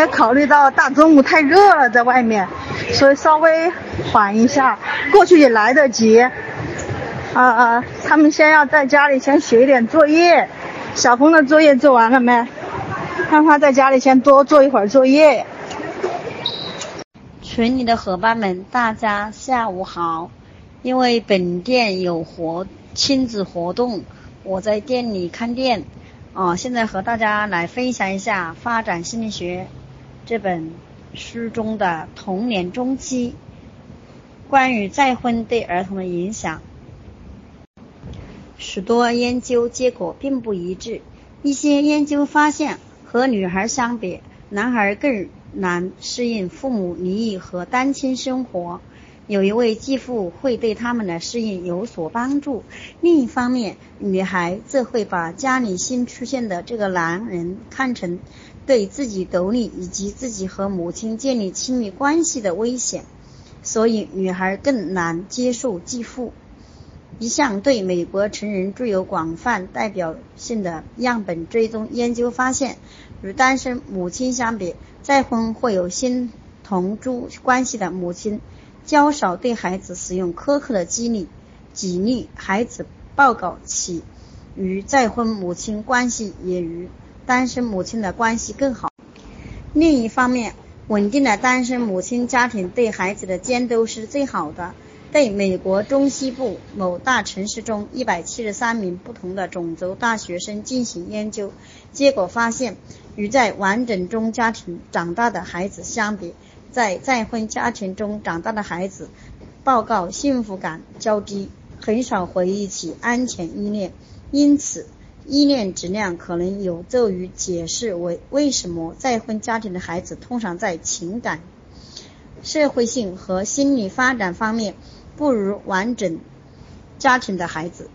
为考虑到大中午太热了，在外面，所以稍微缓一下，过去也来得及。啊啊，他们先要在家里先写一点作业。小峰的作业做完了没？让他在家里先多做一会儿作业。群里的伙伴们，大家下午好。因为本店有活亲子活动，我在店里看店。哦，现在和大家来分享一下《发展心理学》这本书中的童年中期关于再婚对儿童的影响。许多研究结果并不一致，一些研究发现，和女孩相比，男孩更难适应父母离异和单亲生活。有一位继父会对他们的适应有所帮助。另一方面，女孩则会把家里新出现的这个男人看成对自己独立以及自己和母亲建立亲密关系的危险，所以女孩更难接受继父。一项对美国成人具有广泛代表性的样本追踪研究发现，与单身母亲相比，再婚或有新同居关系的母亲。较少对孩子使用苛刻的激励，激励孩子报告其与再婚母亲关系也与单身母亲的关系更好。另一方面，稳定的单身母亲家庭对孩子的监督是最好的。对美国中西部某大城市中一百七十三名不同的种族大学生进行研究，结果发现，与在完整中家庭长大的孩子相比，在再婚家庭中长大的孩子，报告幸福感较低，很少回忆起安全依恋，因此依恋质量可能有助于解释为为什么再婚家庭的孩子通常在情感、社会性和心理发展方面不如完整家庭的孩子。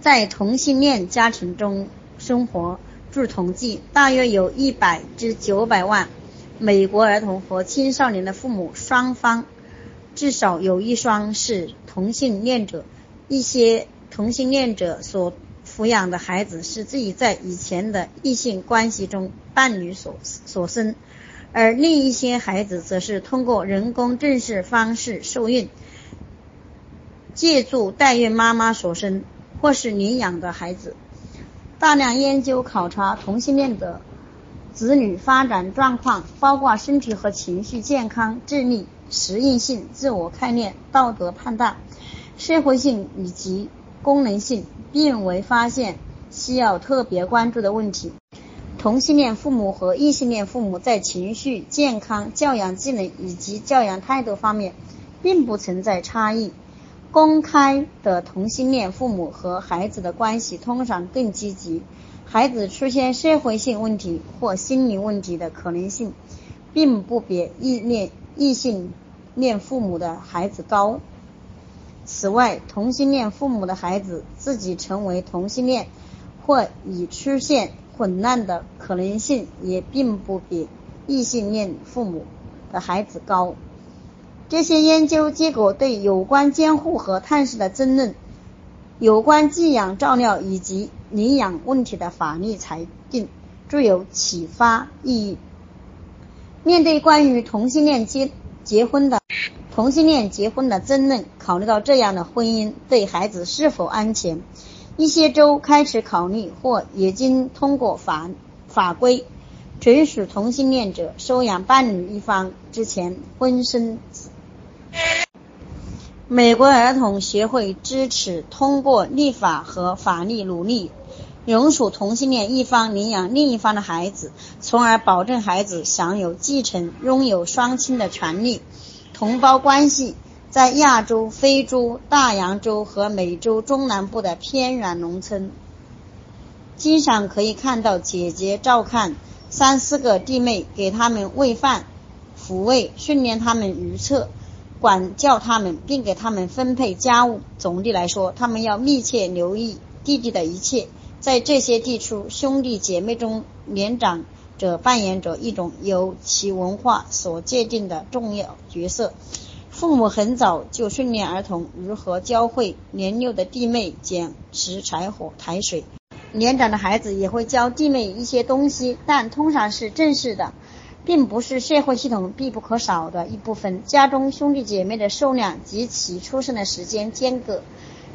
在同性恋家庭中生活，据统计，大约有一百至九百万。美国儿童和青少年的父母双方至少有一双是同性恋者。一些同性恋者所抚养的孩子是自己在以前的异性关系中伴侣所所生，而另一些孩子则是通过人工正式方式受孕，借助代孕妈妈所生，或是领养的孩子。大量研究考察同性恋者。子女发展状况包括身体和情绪健康、智力、适应性、自我概念、道德判断、社会性以及功能性，并未发现需要特别关注的问题。同性恋父母和异性恋父母在情绪健康、教养技能以及教养态度方面并不存在差异。公开的同性恋父母和孩子的关系通常更积极。孩子出现社会性问题或心理问题的可能性，并不比异恋异性恋父母的孩子高。此外，同性恋父母的孩子自己成为同性恋或已出现混乱的可能性，也并不比异性恋父母的孩子高。这些研究结果对有关监护和探视的争论。有关寄养、照料以及领养问题的法律裁定具有启发意义。面对关于同性恋结结婚的同性恋结婚的争论，考虑到这样的婚姻对孩子是否安全，一些州开始考虑或已经通过法法规，准许同性恋者收养伴侣一方之前婚生。美国儿童协会支持通过立法和法律努力，容许同性恋一方领养另一方的孩子，从而保证孩子享有继承、拥有双亲的权利。同胞关系在亚洲、非洲、大洋洲和美洲中南部的偏远农村，经常可以看到姐姐照看三四个弟妹，给他们喂饭、抚慰、训练他们如厕。管教他们，并给他们分配家务。总的来说，他们要密切留意弟弟的一切。在这些地区，兄弟姐妹中，年长者扮演着一种由其文化所界定的重要角色。父母很早就训练儿童如何教会年幼的弟妹捡拾柴火、抬水。年长的孩子也会教弟妹一些东西，但通常是正式的，并不是社会系统必不可少的一部分。家中兄弟姐妹的数量及其出生的时间间隔、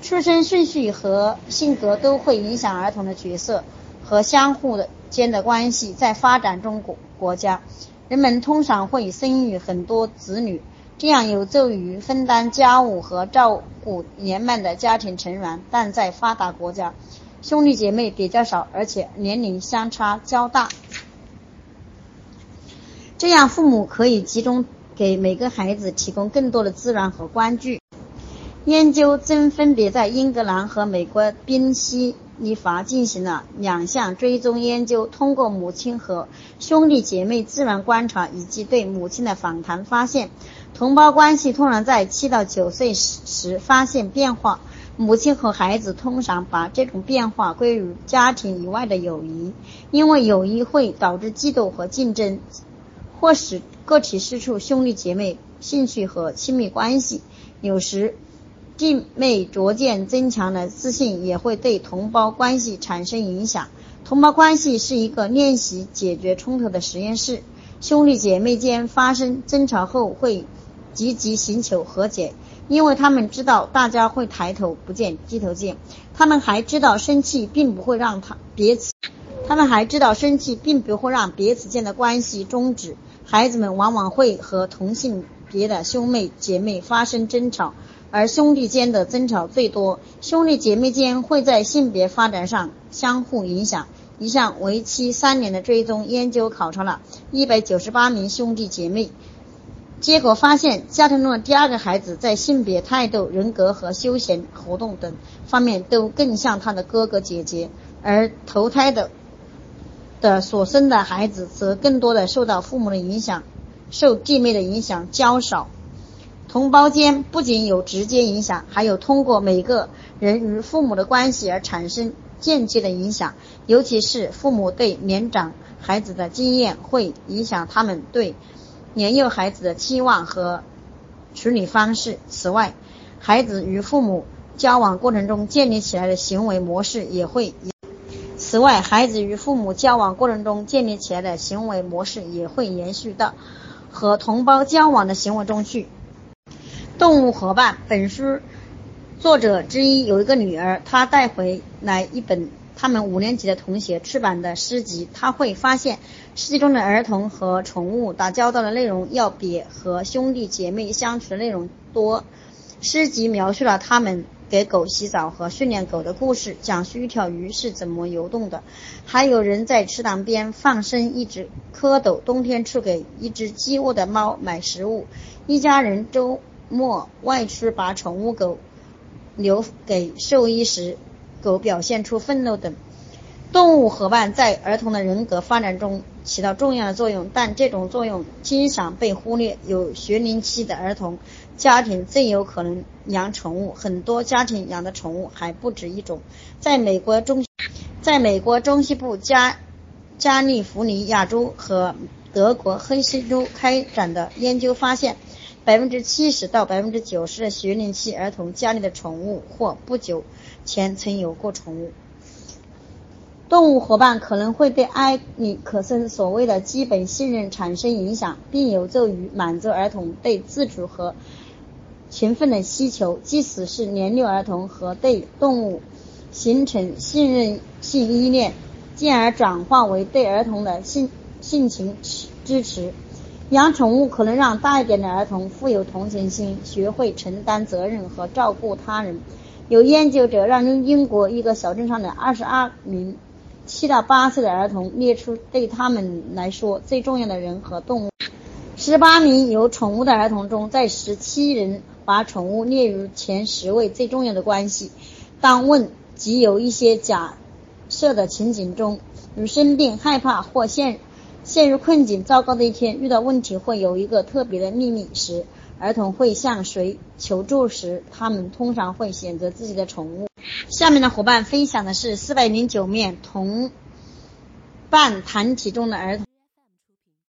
出生顺序和性格都会影响儿童的角色和相互的间的关系。在发展中国国家，人们通常会生育很多子女，这样有助于分担家务和照顾年迈的家庭成员。但在发达国家，兄弟姐妹比较少，而且年龄相差较大，这样父母可以集中给每个孩子提供更多的资源和关注。研究正分别在英格兰和美国宾夕尼法进行了两项追踪研究，通过母亲和兄弟姐妹自然观察以及对母亲的访谈，发现同胞关系通常在七到九岁时发现变化。母亲和孩子通常把这种变化归于家庭以外的友谊，因为友谊会导致嫉妒和竞争，或使个体失去兄弟姐妹兴趣和亲密关系。有时，弟妹逐渐增强的自信也会对同胞关系产生影响。同胞关系是一个练习解决冲突的实验室。兄弟姐妹间发生争吵后会积极寻求和解。因为他们知道大家会抬头不见低头见，他们还知道生气并不会让他彼此，他们还知道生气并不会让彼此间的关系终止。孩子们往往会和同性别的兄妹姐妹发生争吵，而兄弟间的争吵最多。兄弟姐妹间会在性别发展上相互影响。一项为期三年的追踪研究考察了198名兄弟姐妹。结果发现，家庭中的第二个孩子在性别、态度、人格和休闲活动等方面都更像他的哥哥姐姐，而投胎的的所生的孩子则更多的受到父母的影响，受弟妹的影响较少。同胞间不仅有直接影响，还有通过每个人与父母的关系而产生间接的影响，尤其是父母对年长孩子的经验会影响他们对。年幼孩子的期望和处理方式。此外，孩子与父母交往过程中建立起来的行为模式也会。此外，孩子与父母交往过程中建立起来的行为模式也会延续到和同胞交往的行为中去。动物伙伴本书作者之一有一个女儿，她带回来一本。他们五年级的同学出版的诗集，他会发现诗集中的儿童和宠物打交道的内容要比和兄弟姐妹相处的内容多。诗集描述了他们给狗洗澡和训练狗的故事，讲述一条鱼是怎么游动的，还有人在池塘边放生一只蝌蚪，冬天去给一只饥饿的猫买食物，一家人周末外出把宠物狗留给兽医时。狗表现出愤怒等，动物伙伴在儿童的人格发展中起到重要的作用，但这种作用经常被忽略。有学龄期的儿童家庭最有可能养宠物，很多家庭养的宠物还不止一种。在美国中，在美国中西部加加利福尼亚州和德国黑西州开展的研究发现，百分之七十到百分之九十的学龄期儿童家里的宠物或不久。前曾有过宠物，动物伙伴可能会对埃里克森所谓的基本信任产生影响，并有助于满足儿童对自主和勤奋的需求，即使是年幼儿童和对动物形成信任性依恋，进而转化为对儿童的性性情支持。养宠物可能让大一点的儿童富有同情心，学会承担责任和照顾他人。有研究者让英国一个小镇上的二十二名七到八岁的儿童列出对他们来说最重要的人和动物。十八名有宠物的儿童中，在十七人把宠物列入前十位最重要的关系。当问及有一些假设的情景中，如生病、害怕或陷陷入困境、糟糕的一天、遇到问题会有一个特别的秘密时。儿童会向谁求助时，他们通常会选择自己的宠物。下面的伙伴分享的是四百零九面同伴团体中的儿童。